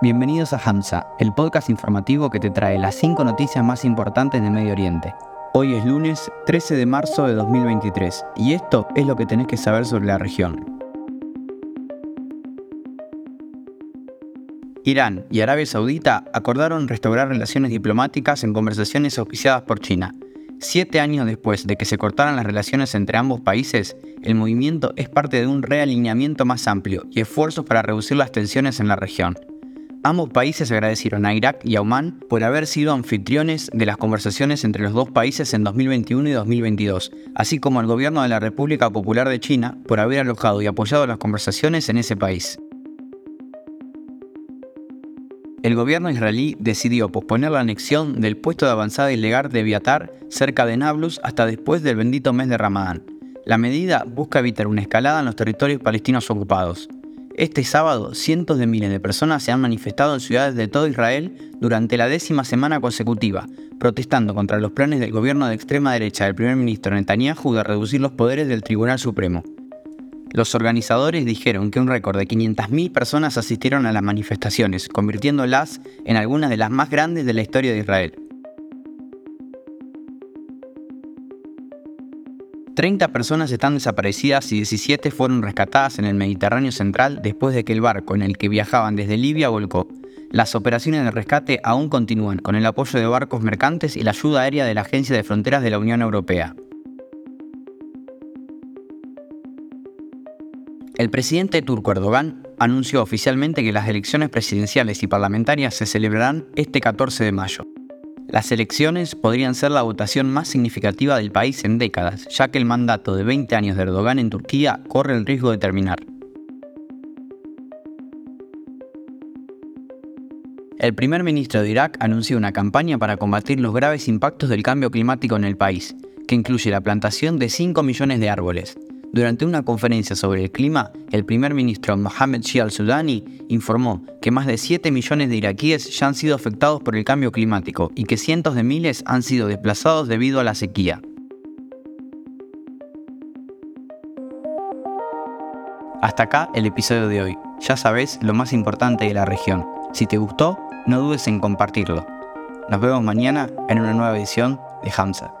Bienvenidos a Hamza, el podcast informativo que te trae las 5 noticias más importantes de Medio Oriente. Hoy es lunes 13 de marzo de 2023 y esto es lo que tenés que saber sobre la región. Irán y Arabia Saudita acordaron restaurar relaciones diplomáticas en conversaciones auspiciadas por China. Siete años después de que se cortaran las relaciones entre ambos países, el movimiento es parte de un realineamiento más amplio y esfuerzos para reducir las tensiones en la región. Ambos países agradecieron a Irak y a Oman por haber sido anfitriones de las conversaciones entre los dos países en 2021 y 2022, así como al gobierno de la República Popular de China por haber alojado y apoyado las conversaciones en ese país. El gobierno israelí decidió posponer la anexión del puesto de avanzada ilegal de Viatar cerca de Nablus hasta después del bendito mes de Ramadán. La medida busca evitar una escalada en los territorios palestinos ocupados. Este sábado, cientos de miles de personas se han manifestado en ciudades de todo Israel durante la décima semana consecutiva, protestando contra los planes del gobierno de extrema derecha del primer ministro Netanyahu de reducir los poderes del Tribunal Supremo. Los organizadores dijeron que un récord de 500.000 personas asistieron a las manifestaciones, convirtiéndolas en algunas de las más grandes de la historia de Israel. 30 personas están desaparecidas y 17 fueron rescatadas en el Mediterráneo central después de que el barco en el que viajaban desde Libia volcó. Las operaciones de rescate aún continúan con el apoyo de barcos mercantes y la ayuda aérea de la Agencia de Fronteras de la Unión Europea. El presidente turco Erdogan anunció oficialmente que las elecciones presidenciales y parlamentarias se celebrarán este 14 de mayo. Las elecciones podrían ser la votación más significativa del país en décadas, ya que el mandato de 20 años de Erdogan en Turquía corre el riesgo de terminar. El primer ministro de Irak anunció una campaña para combatir los graves impactos del cambio climático en el país, que incluye la plantación de 5 millones de árboles. Durante una conferencia sobre el clima, el primer ministro Mohamed Shia al-Sudani informó que más de 7 millones de iraquíes ya han sido afectados por el cambio climático y que cientos de miles han sido desplazados debido a la sequía. Hasta acá el episodio de hoy. Ya sabes lo más importante de la región. Si te gustó, no dudes en compartirlo. Nos vemos mañana en una nueva edición de Hamza.